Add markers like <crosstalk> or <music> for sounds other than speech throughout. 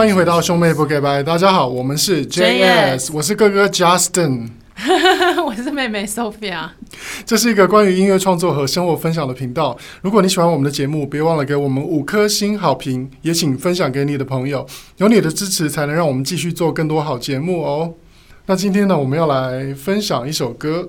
欢迎回到兄妹不给拜，大家好，我们是 JS，我是哥哥 Justin，<laughs> 我是妹妹 Sophia。这是一个关于音乐创作和生活分享的频道。如果你喜欢我们的节目，别忘了给我们五颗星好评，也请分享给你的朋友。有你的支持，才能让我们继续做更多好节目哦。那今天呢，我们要来分享一首歌。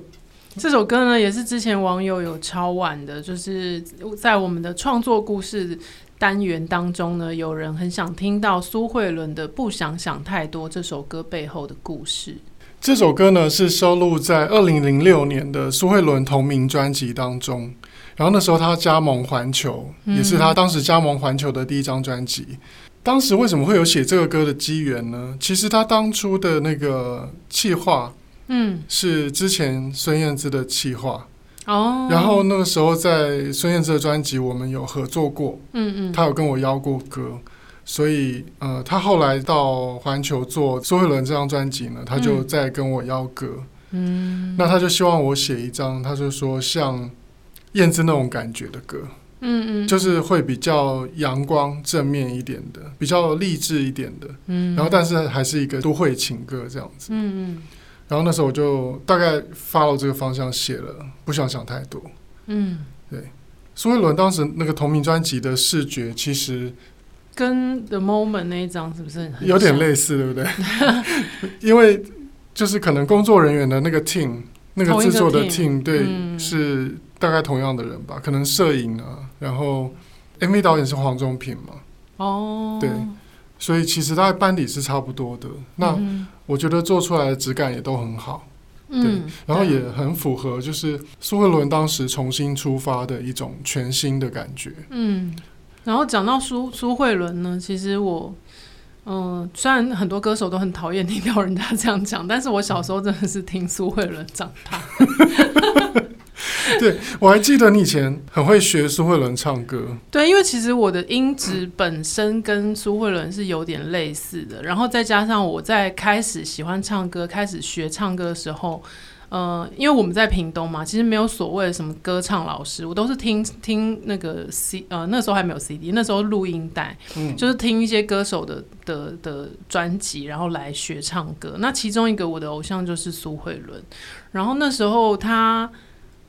这首歌呢，也是之前网友有超晚的，就是在我们的创作故事单元当中呢，有人很想听到苏慧伦的《不想想太多》这首歌背后的故事。这首歌呢，是收录在二零零六年的苏慧伦同名专辑当中。然后那时候他加盟环球，也是他当时加盟环球的第一张专辑。嗯。当时为什么会有写这个歌的机缘呢？其实他当初的那个企划。嗯，是之前孙燕姿的企划哦，然后那个时候在孙燕姿的专辑我们有合作过，嗯嗯，他有跟我邀过歌，所以呃，他后来到环球做周慧伦这张专辑呢，他就在跟我邀歌，嗯，那他就希望我写一张，他就说像燕姿那种感觉的歌，嗯嗯，就是会比较阳光正面一点的，比较励志一点的，嗯，然后但是还是一个都会情歌这样子，嗯嗯。然后那时候我就大概 follow 这个方向写了，不想想太多。嗯，对。苏慧伦当时那个同名专辑的视觉，其实跟 The Moment 那一张是不是有点类似，对不对？<laughs> 因为就是可能工作人员的那个 team，那个制作的 team，对，嗯，是大概同样的人吧？可能摄影啊，然后 MV 导演是黄中平嘛？哦，对。所以其实他的班底是差不多的，那我觉得做出来的质感也都很好，嗯、对，然后也很符合就是苏慧伦当时重新出发的一种全新的感觉。嗯，然后讲到苏苏慧伦呢，其实我，嗯、呃，虽然很多歌手都很讨厌听到人家这样讲，但是我小时候真的是听苏慧伦长大。<laughs> 对，我还记得你以前很会学苏慧伦唱歌。对，因为其实我的音质本身跟苏慧伦是有点类似的，然后再加上我在开始喜欢唱歌、开始学唱歌的时候，呃，因为我们在屏东嘛，其实没有所谓的什么歌唱老师，我都是听听那个 C，呃，那时候还没有 CD，那时候录音带，嗯，就是听一些歌手的的的专辑，然后来学唱歌。那其中一个我的偶像就是苏慧伦，然后那时候他。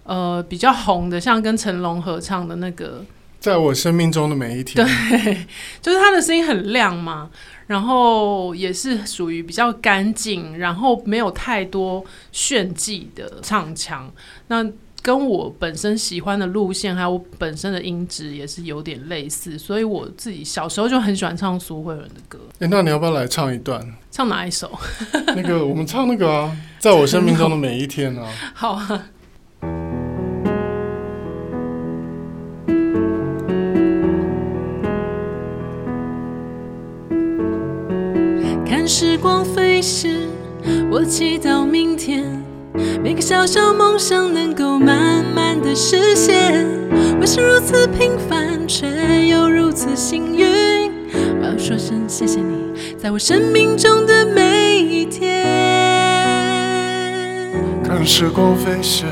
呃，比较红的，像跟成龙合唱的那个，在我生命中的每一天，对，就是他的声音很亮嘛，然后也是属于比较干净，然后没有太多炫技的唱腔。那跟我本身喜欢的路线，还有我本身的音质也是有点类似，所以我自己小时候就很喜欢唱苏慧伦的歌。哎、欸，那你要不要来唱一段？唱哪一首？那个我们唱那个啊，在我生命中的每一天啊。<laughs> 好啊。是，我祈祷明天每个小小梦想能够慢慢的实现。我是如此平凡，却又如此幸运。我要说声谢谢你，在我生命中的每一天。看时光飞逝，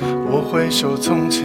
我回首从前。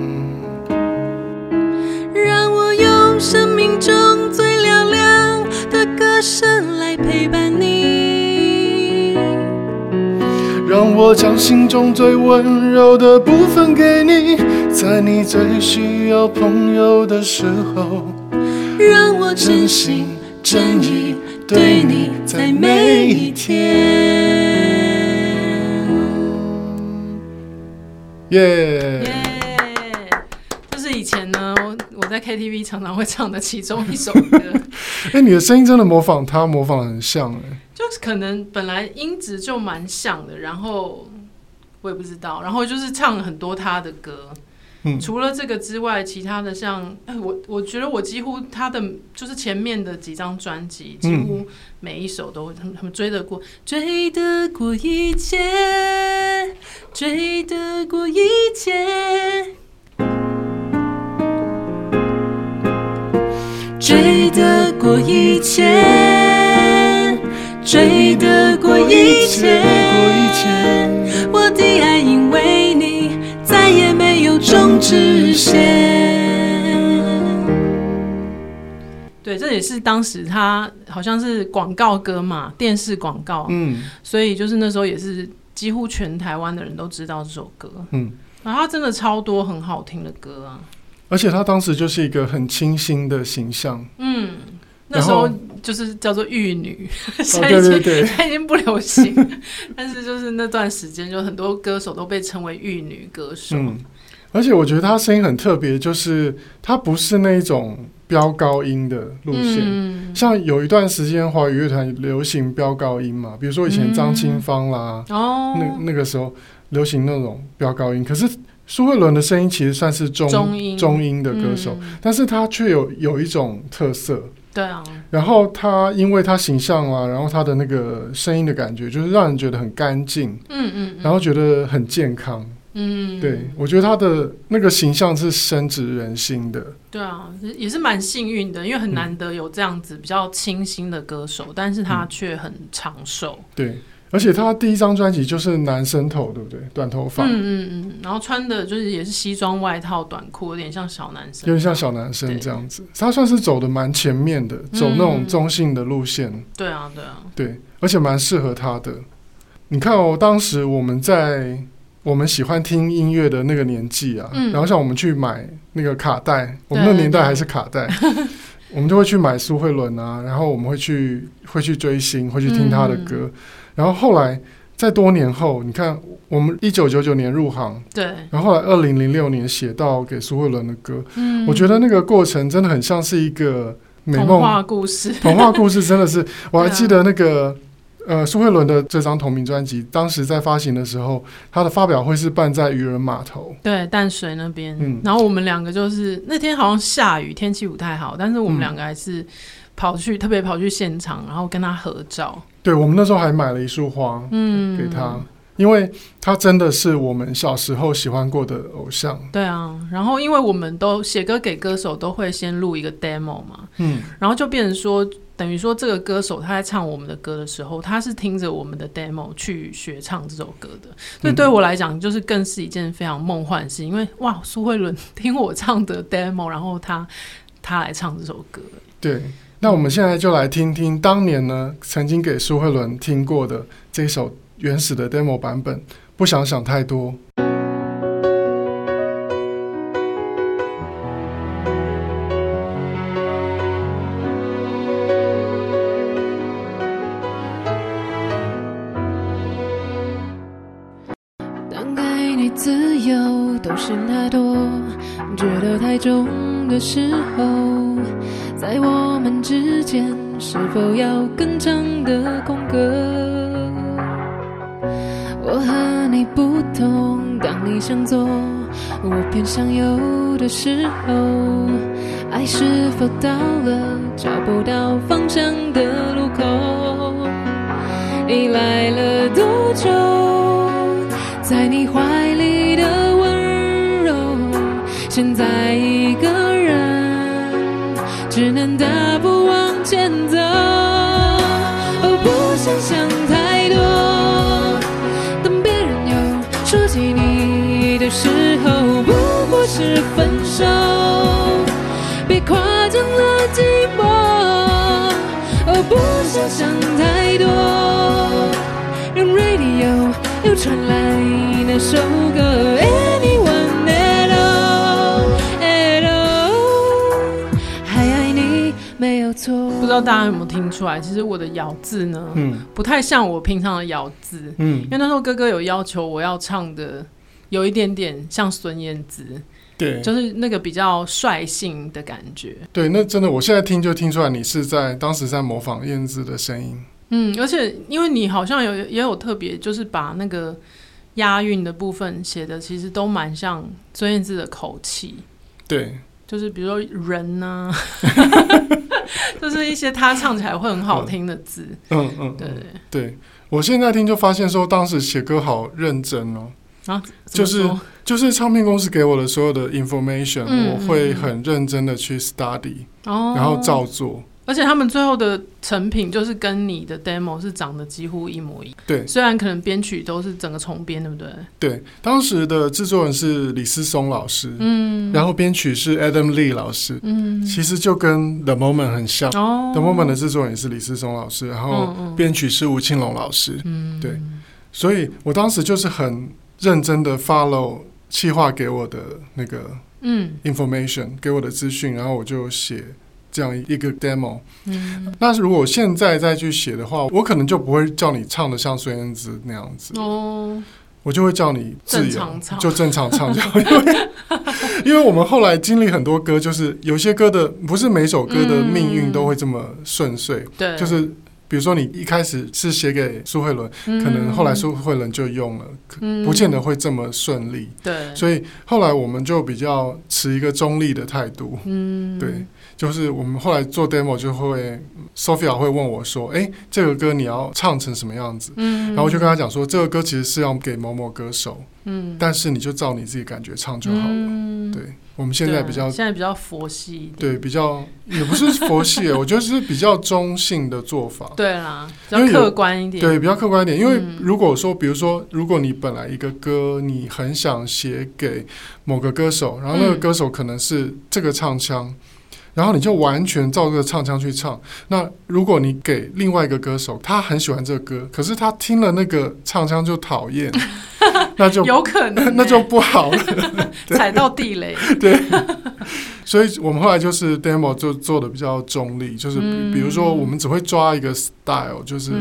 声来陪伴你，让我将心中最温柔的部分给你，在你最需要朋友的时候，让我真心真意对你在每一天。耶！在 KTV 常常会唱的其中一首歌。<laughs> 哎、欸，你的声音真的模仿他，模仿得很像哎，就是可能本来音质就蛮像的，然后我也不知道，然后就是唱了很多他的歌，嗯，除了这个之外，其他的像，哎，我我觉得我几乎他的就是前面的几张专辑，几乎每一首都他们他们追得过，追得过一切，追得过一切，过一切，追得过一切，我的爱因为你再也没有终止线。对，这也是当时他好像是广告歌嘛，电视广告。嗯，所以就是那时候也是几乎全台湾的人都知道这首歌。嗯，然后他真的超多很好听的歌啊。而且他当时就是一个很清新的形象。嗯，那时候就是叫做玉女，<laughs> 现在已经、哦、对对对，<laughs> 他已经不流行。但是就是那段时间，就很多歌手都被称为玉女歌手。嗯而且我觉得她声音很特别，就是她不是那种飙高音的路线。嗯、像有一段时间华语乐团流行飙高音嘛，比如说以前张清芳啦，嗯哦、那那个时候流行那种飙高音。可是苏慧伦的声音其实算是中中音，中音的歌手，嗯、但是他却有有一种特色。对啊。然后他因为他形象啊，然后他的那个声音的感觉，就是让人觉得很干净。嗯嗯。嗯然后觉得很健康。嗯，对，我觉得他的那个形象是深植人心的。对啊，也是蛮幸运的，因为很难得有这样子比较清新的歌手，嗯、但是他却很长寿。对，而且他第一张专辑就是男生头，对不对？短头发。嗯嗯嗯，然后穿的就是也是西装外套、短裤，有点像小男生，有点像小男生这样子。他算是走的蛮前面的，走那种中性的路线。嗯、对啊，对啊，对，而且蛮适合他的。你看哦，当时我们在。我们喜欢听音乐的那个年纪啊，嗯、然后像我们去买那个卡带，我们那个年代还是卡带，我们就会去买苏慧伦啊，然后我们会去会去追星，会去听他的歌，嗯、然后后来在多年后，你看我们一九九九年入行，对，然后后来二零零六年写到给苏慧伦的歌，嗯、我觉得那个过程真的很像是一个美梦。童话故事，童话故事真的是，我还记得那个。呃，苏慧伦的这张同名专辑，当时在发行的时候，他的发表会是办在渔人码头，对，淡水那边。嗯，然后我们两个就是那天好像下雨，天气不太好，但是我们两个还是跑去、嗯、特别跑去现场，然后跟他合照。对，我们那时候还买了一束花，嗯，给他，因为他真的是我们小时候喜欢过的偶像。对啊，然后因为我们都写歌给歌手，都会先录一个 demo 嘛，嗯，然后就变成说。等于说，这个歌手他在唱我们的歌的时候，他是听着我们的 demo 去学唱这首歌的。所以对我来讲，就是更是一件非常梦幻的事。因为哇，苏慧伦听我唱的 demo，然后他他来唱这首歌。对，那我们现在就来听听当年呢曾经给苏慧伦听过的这首原始的 demo 版本。不想想太多。但给你自由都是那多，觉得太重的时候，在我们之间是否要更当你想左，我偏想右的时候，爱是否到了找不到方向的路口？依赖了多久，在你怀里的温柔，现在一个人。只能大步往前走，哦，不想想是分手。别夸张了寂寞，哦，不想想太多。让 radio 又传来那首歌。不知道大家有没有听出来？其实我的咬字呢，嗯，不太像我平常的咬字，嗯，因为那时候哥哥有要求我要唱的有一点点像孙燕姿，对，就是那个比较率性的感觉。对，那真的，我现在听就听出来你是在当时在模仿燕子的声音。嗯，而且因为你好像有也有特别，就是把那个押韵的部分写的其实都蛮像孙燕姿的口气。对，就是比如说人呢、啊，<laughs> 就是一些他唱起来会很好听的字。嗯嗯，嗯，对对，我现在听就发现说，当时写歌好认真哦。啊，就是就是唱片公司给我的所有的 information，嗯、我会很认真的去 study，、哦、然后照做。而且他们最后的成品就是跟你的 demo 是长得几乎一模一样。对，虽然可能编曲都是整个重编，对不对？对，当时的制作人是李思松老师，嗯，然后编曲是 Adam Lee 老师，嗯，其实就跟 The Moment 很像。哦，The Moment 的制作人也是李思松老师，然后编曲是吴庆龙老师，嗯，对，所以我当时就是很。认真的 follow 企划给我的那个嗯 information 给我的资讯，然后我就写这样一个 demo。嗯，那如果现在再去写的话，我可能就不会叫你唱的像孙燕姿那样子哦，我就会叫你自由，就正常唱就好。<laughs> 因为因为我们后来经历很多歌，就是有些歌的不是每首歌的命运都会这么顺遂，对，就是。比如说，你一开始是写给苏慧伦，可能后来苏慧伦就用了，不见得会这么顺利。对，所以后来我们就比较持一个中立的态度。嗯，对，就是我们后来做 demo 就会，Sophia 会问我说：“哎，这个歌你要唱成什么样子？”嗯，然后我就跟他讲说：“这个歌其实是要给某某歌手，嗯，但是你就照你自己感觉唱就好了。”对。我们现在比较现在比较佛系一点，对，比较也不是佛系，<laughs> 我觉得是比较中性的做法。对啦，比较客观一点。对，比较客观一点。因为如果说，比如说，如果你本来一个歌，你很想写给某个歌手，然后那个歌手可能是这个唱腔，然后你就完全照这个唱腔去唱。那如果你给另外一个歌手，他很喜欢这个歌，可是他听了那个唱腔就讨厌。<laughs> 那就有可能、<laughs> 欸，那就不好了，<laughs> 踩到地雷。对，所以我们后来就是 demo 就做的比较中立，就是比如说我们只会抓一个 style，就是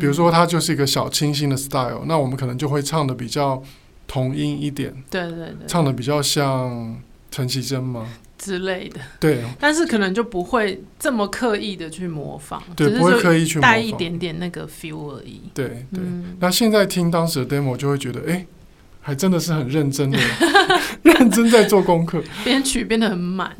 比如说它就是一个小清新的 style，那我们可能就会唱的比较童音一点，对对对，唱的比较像陈绮贞吗？之类的，对，但是可能就不会这么刻意的去模仿，对，不会刻意去带一点点那个 feel 而已。对对，那现在听当时的 demo 就会觉得，哎。还真的是很认真的，<laughs> 认真在做功课。编曲编得很满，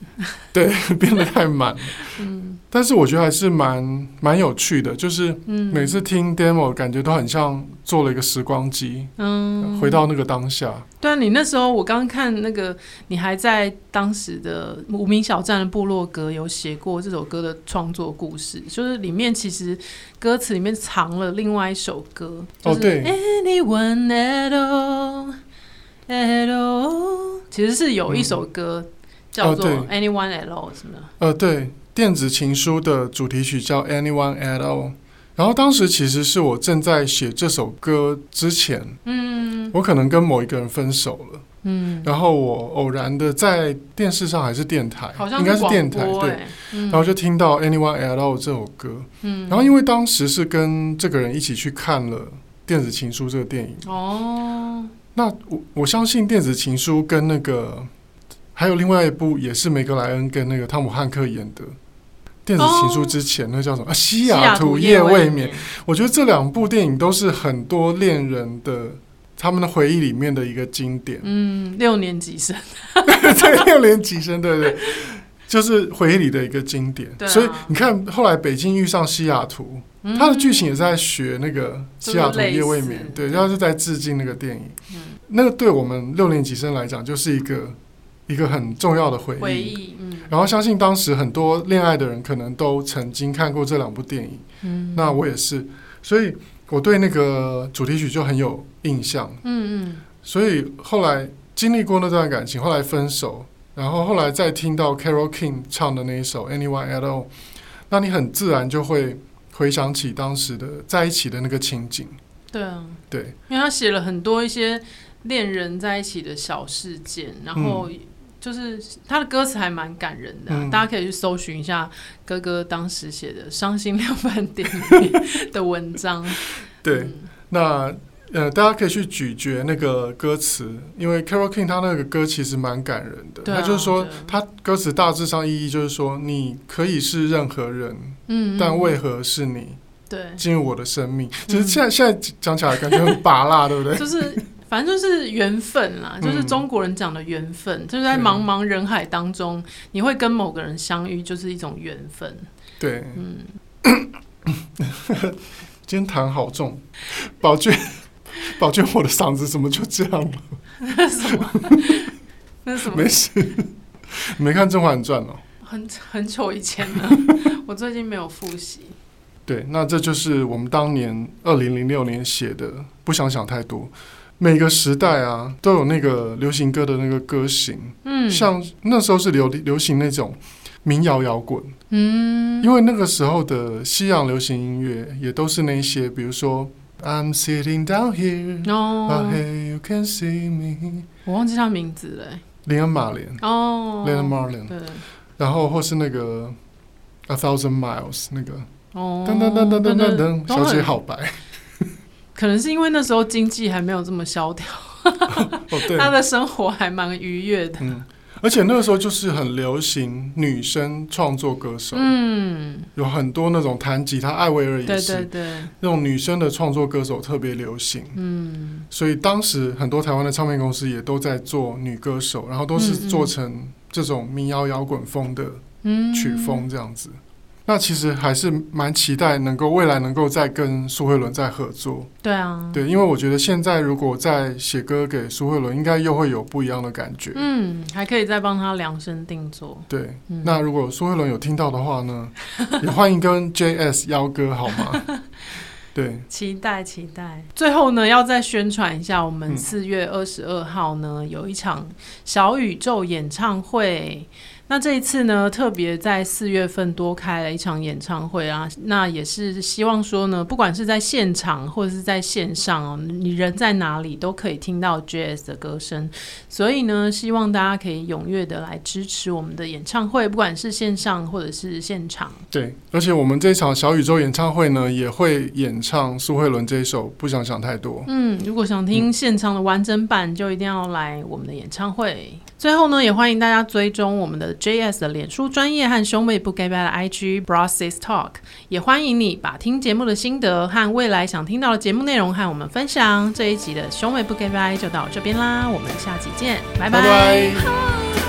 对，<laughs> 编得太满。嗯，但是我觉得还是蛮蛮有趣的，就是每次听 demo 感觉都很像做了一个时光机，嗯，回到那个当下。对啊，你那时候我刚看那个，你还在当时的无名小站的部落格有写过这首歌的创作故事，就是里面其实歌词里面藏了另外一首歌，就是、哦对，Anyone at all。Hello，其实是有一首歌叫做《Anyone at All》，是吗？呃，对，电子情书的主题曲叫《Anyone at All》。然后当时其实是我正在写这首歌之前，嗯，我可能跟某一个人分手了，嗯，然后我偶然的在电视上还是电台，好像应该是电台，对，然后就听到《Anyone at All》这首歌，嗯，然后因为当时是跟这个人一起去看了《电子情书》这个电影，哦。那我我相信电子情书跟那个还有另外一部也是梅格莱恩跟那个汤姆汉克演的电子情书之前，那叫什么？啊，西雅图夜未眠。我觉得这两部电影都是很多恋人的他们的回忆里面的一个经典。嗯，六年级生，<laughs> 对，六年级生，对对，就是回忆里的一个经典。所以你看，后来北京遇上西雅图。它的剧情也是在学那个《西雅图夜未眠》，对，它是在致敬那个电影。嗯、那个对我们六年级生来讲，就是一个一个很重要的回忆。回忆，嗯。然后相信当时很多恋爱的人可能都曾经看过这两部电影。嗯。那我也是，所以我对那个主题曲就很有印象。嗯嗯。所以后来经历过那段感情，后来分手，然后后来再听到 Carole King 唱的那一首《Anyone at All》，那你很自然就会。回想起当时的在一起的那个情景，对啊，对，因为他写了很多一些恋人在一起的小事件，然后就是他的歌词还蛮感人的，啊，嗯、大家可以去搜寻一下哥哥当时写的《伤心量贩店》的文章。对，嗯、那。呃，大家可以去咀嚼那个歌词，因为 Carole King 他那个歌其实蛮感人的。他、啊、就是说，他歌词大致上意义就是说，你可以是任何人，嗯，但为何是你？对，进入我的生命。其实现在、嗯、现在讲起来感觉很拔辣，对不对？就是反正就是缘分啦，就是中国人讲的缘分，嗯、就是在茫茫人海当中，你会跟某个人相遇，就是一种缘分。对，嗯。<coughs> 今天痰好重，宝娟，宝娟，我的嗓子怎么就这样了？那 <laughs> 什么？那什么？没事，没看《甄嬛传》哦。很很久以前了，<laughs> 我最近没有复习。对，那这就是我们当年二零零六年写的。不想想太多，每个时代啊都有那个流行歌的那个歌型。嗯，像那时候是流流行那种。民谣摇滚，嗯，因为那个时候的西洋流行音乐也都是那些，比如说 I'm sitting down here, oh, hey, you can see me。我忘记他名字了，林恩马莲哦，Leonard Marlin，对，然后或是那个 A Thousand Miles 那个，哦，噔噔噔噔噔噔噔，小姐好白。可能是因为那时候经济还没有这么萧条，<laughs> 哦，对，他的生活还蛮愉悦的。嗯而且那个时候就是很流行女生创作歌手，嗯，有很多那种弹吉他，艾薇儿也是，对对对，那种女生的创作歌手特别流行，嗯，所以当时很多台湾的唱片公司也都在做女歌手，然后都是做成这种民谣摇滚风的曲风这样子。那其实还是蛮期待能够未来能够再跟苏慧伦再合作。对啊，对，因为我觉得现在如果再写歌给苏慧伦，应该又会有不一样的感觉。嗯，还可以再帮他量身定做。对，嗯、那如果苏慧伦有听到的话呢，<laughs> 也欢迎跟 JS 邀歌好吗？<laughs> 对，期待期待。最后呢，要再宣传一下，我们四月二十二号呢、嗯、有一场小宇宙演唱会。那这一次呢，特别在四月份多开了一场演唱会啊，那也是希望说呢，不管是在现场或者是在线上哦，你人在哪里都可以听到 JS 的歌声，所以呢，希望大家可以踊跃的来支持我们的演唱会，不管是线上或者是现场。对，而且我们这场小宇宙演唱会呢，也会演唱苏慧伦这一首《不想想太多》。嗯，如果想听现场的完整版，嗯、就一定要来我们的演唱会。最后呢，也欢迎大家追踪我们的 JS 的脸书专业和兄妹不该拜的 IG Bro Sis Talk，也欢迎你把听节目的心得和未来想听到的节目内容和我们分享。这一集的兄妹不该拜就到这边啦，我们下集见，拜拜。